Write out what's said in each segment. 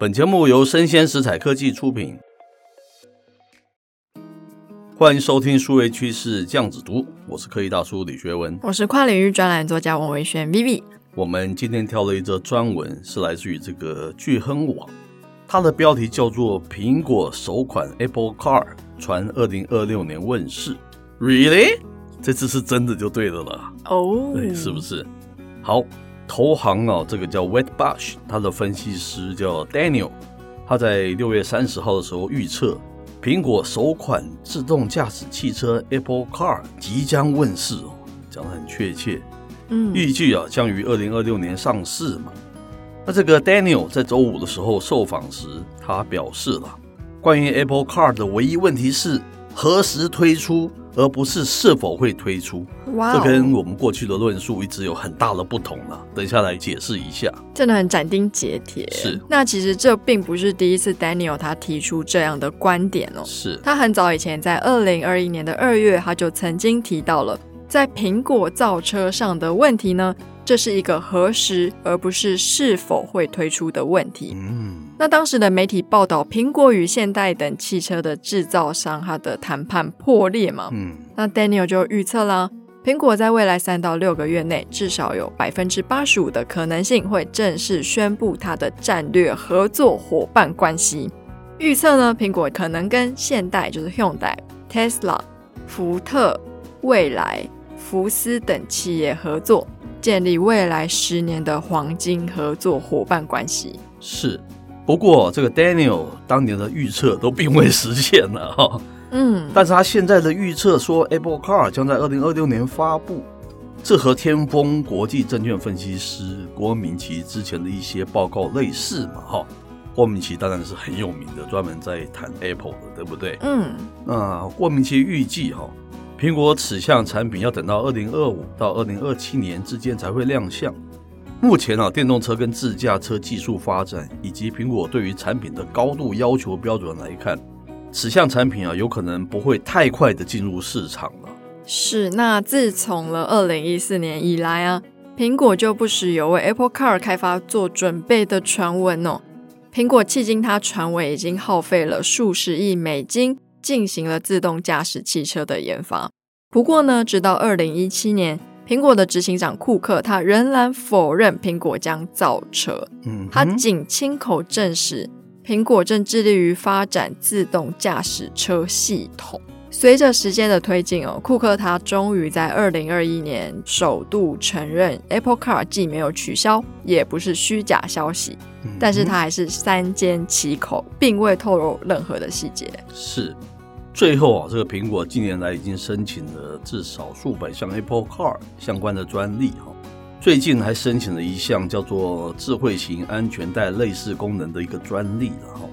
本节目由生鲜食材科技出品，欢迎收听数位趋势酱子读，我是科技大叔李学文，我是跨领域专栏作家王维轩 Vivi。我们今天挑了一则专文，是来自于这个聚亨网，它的标题叫做“苹果首款 Apple Car 传二零二六年问世 ”，Really？这次是真的就对了啦。哦，oh. 对，是不是？好。投行啊，这个叫 w e t b u s h 他的分析师叫 Daniel，他在六月三十号的时候预测，苹果首款自动驾驶汽车 Apple Car 即将问世哦，讲得很确切，嗯，预计啊将于二零二六年上市嘛。那这个 Daniel 在周五的时候受访时，他表示了，关于 Apple Car 的唯一问题是何时推出。而不是是否会推出，Wow 这跟我们过去的论述一直有很大的不同了。等一下来解释一下，真的很斩钉截铁。是，那其实这并不是第一次 Daniel 他提出这样的观点哦。是，他很早以前在二零二一年的二月，他就曾经提到了在苹果造车上的问题呢。这是一个何时，而不是是否会推出的问题。嗯，那当时的媒体报道，苹果与现代等汽车的制造商，它的谈判破裂嘛。嗯，那 Daniel 就预测啦，苹果在未来三到六个月内，至少有百分之八十五的可能性会正式宣布它的战略合作伙伴关系。预测呢，苹果可能跟现代，就是 Hyundai、Tesla、福特、未来、福斯等企业合作。建立未来十年的黄金合作伙伴关系是，不过这个 Daniel 当年的预测都并未实现了哈。嗯，但是他现在的预测说 Apple Car 将在二零二六年发布，这和天风国际证券分析师郭明奇之前的一些报告类似嘛哈。郭明奇当然是很有名的，专门在谈 Apple 的，对不对？嗯，那郭明奇预计哈。苹果此项产品要等到二零二五到二零二七年之间才会亮相。目前啊，电动车跟自驾车技术发展以及苹果对于产品的高度要求标准来看，此项产品啊，有可能不会太快的进入市场了。是，那自从了二零一四年以来啊，苹果就不时有为 Apple Car 开发做准备的传闻哦。苹果迄今它传闻已经耗费了数十亿美金。进行了自动驾驶汽车的研发，不过呢，直到二零一七年，苹果的执行长库克他仍然否认苹果将造车。嗯，他仅亲口证实，苹果正致力于发展自动驾驶车系统。随着时间的推进哦，库克他终于在二零二一年首度承认，Apple Car 既没有取消，也不是虚假消息。嗯、但是他还是三缄其口，并未透露任何的细节。是，最后啊，这个苹果近年来已经申请了至少数百项 Apple Car 相关的专利哈，最近还申请了一项叫做智慧型安全带类似功能的一个专利了哈。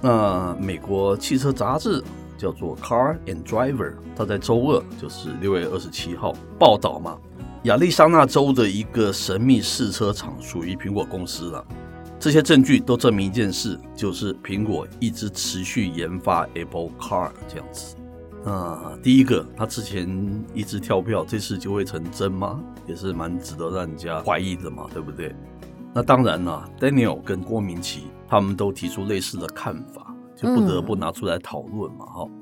那美国汽车杂志。叫做 Car and Driver，他在周二，就是六月二十七号报道嘛，亚利桑那州的一个神秘试车场属于苹果公司了。这些证据都证明一件事，就是苹果一直持续研发 Apple Car 这样子。啊，第一个，他之前一直跳票，这次就会成真吗？也是蛮值得让人家怀疑的嘛，对不对？那当然了，Daniel 跟郭明奇他们都提出类似的看法。就不得不拿出来讨论嘛，哈、嗯。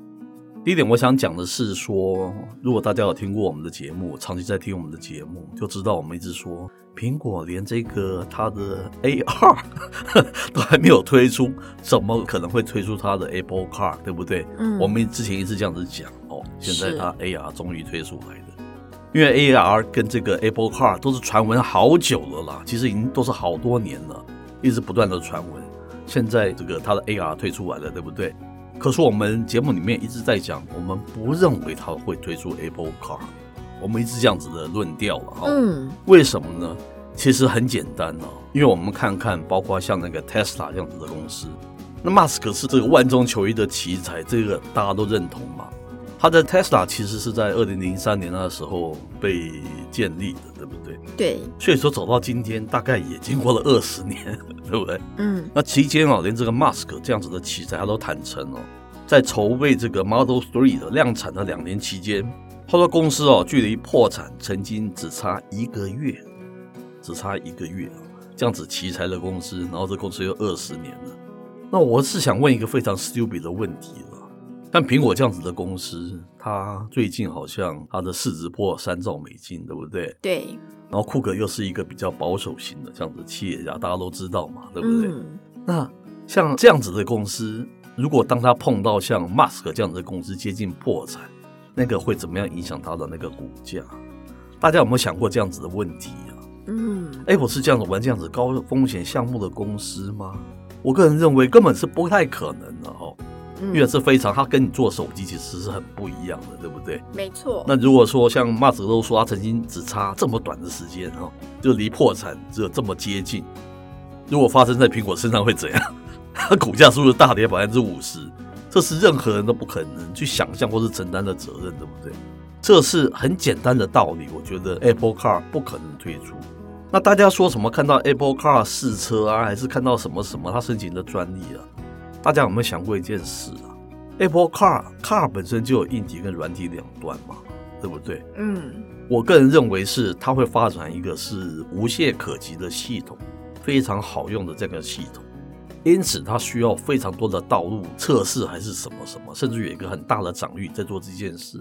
第一点，我想讲的是说，如果大家有听过我们的节目，长期在听我们的节目，就知道我们一直说，苹果连这个它的 AR 都还没有推出，怎么可能会推出它的 Apple Car，对不对？嗯。我们之前一直这样子讲哦，现在它 AR 终于推出来了，因为 AR 跟这个 Apple Car 都是传闻好久了啦，其实已经都是好多年了，一直不断的传闻。现在这个它的 AR 推出来了，对不对？可是我们节目里面一直在讲，我们不认为它会推出 Apple Car，我们一直这样子的论调了哈。嗯，为什么呢？其实很简单哦，因为我们看看，包括像那个 Tesla 这样子的公司，那马斯克是这个万中求一的奇才，这个大家都认同嘛。他的 Tesla 其实是在二零零三年那时候被建立的，对不对？对。所以说走到今天，大概也经过了二十年，对不对？嗯。那期间啊，连这个 Musk 这样子的奇才，他都坦诚哦，在筹备这个 Model Three 的量产的两年期间，他说公司哦，距离破产曾经只差一个月。只差一个月啊，这样子奇才的公司，然后这公司又二十年了。那我是想问一个非常 stupid 的问题了。像苹果这样子的公司，它最近好像它的市值破三兆美金，对不对？对。然后库克又是一个比较保守型的这样子企业家，大家都知道嘛，对不对？嗯。那像这样子的公司，如果当他碰到像 Musk 这样子的公司接近破产，那个会怎么样影响他的那个股价？大家有没有想过这样子的问题？嗯，Apple 是这样子玩这样子高风险项目的公司吗？我个人认为根本是不太可能的哦，因为是非常，它跟你做手机其实是很不一样的，对不对？没错。那如果说像马斯克都说他曾经只差这么短的时间哈，就离破产只有这么接近，如果发生在苹果身上会怎样？它 股价是不是大跌百分之五十？这是任何人都不可能去想象或是承担的责任，对不对？这是很简单的道理，我觉得 Apple Car 不可能推出。那大家说什么？看到 Apple Car 试车啊，还是看到什么什么他申请的专利啊？大家有没有想过一件事啊？Apple Car Car 本身就有硬体跟软体两端嘛，对不对？嗯，我个人认为是它会发展一个是无懈可击的系统，非常好用的这个系统，因此它需要非常多的道路测试还是什么什么，甚至有一个很大的场域在做这件事。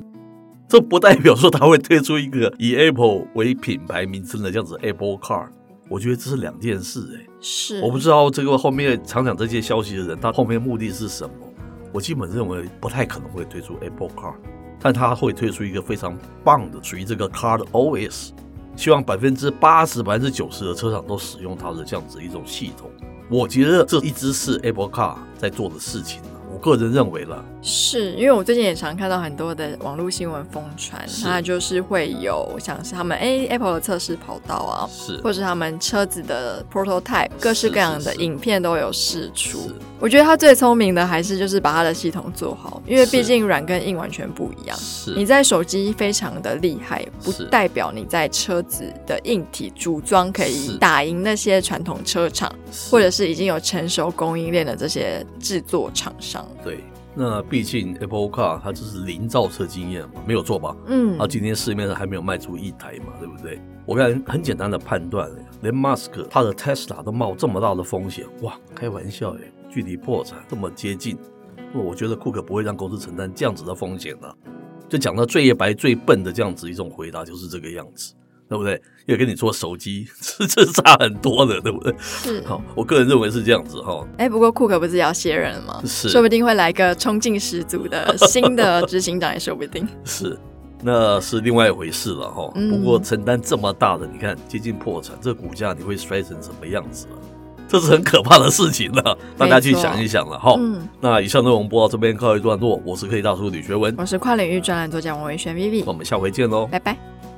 这不代表说它会推出一个以 Apple 为品牌名称的这样子 Apple Car，我觉得这是两件事哎、欸。是，我不知道这个后面常讲这些消息的人，他后面目的是什么？我基本认为不太可能会推出 Apple Car，但他会推出一个非常棒的属于这个 Car 的 OS，希望百分之八十、百分之九十的车厂都使用它的这样子一种系统。我觉得这一直是 Apple Car 在做的事情。我个人认为了，是因为我最近也常看到很多的网络新闻疯传，它就是会有像是他们哎 Apple 的测试跑道啊，是，或是他们车子的 prototype，各式各样的影片都有试出。我觉得他最聪明的还是就是把他的系统做好，因为毕竟软跟硬完全不一样。是，你在手机非常的厉害，不代表你在车子的硬体组装可以打赢那些传统车厂，或者是已经有成熟供应链的这些制作厂商。对，那毕竟 Apple Car 它就是零造车经验嘛，没有错吧？嗯，啊，今天市面上还没有卖出一台嘛，对不对？我看很简单的判断，连 Musk 他的 Tesla 都冒这么大的风险，哇，开玩笑哎！距离破产这么接近，我觉得库克不会让公司承担这样子的风险的。就讲到最白最笨的这样子一种回答，就是这个样子，对不对？因为跟你做手机 是这差很多的，对不对？是。好，我个人认为是这样子哈。哎，不过库克不是要卸任了吗？是，说不定会来个冲劲十足的 新的执行长也说不定。是，那是另外一回事了哈。不过承担这么大的，你看接近破产，这股价你会摔成什么样子啊？这是很可怕的事情了，大家去想一想了哈。嗯，那以上内容播到这边告一段落，我是科技大叔李学文，我是跨领域专栏作家王维轩 Vivi，我们下回见喽，拜拜。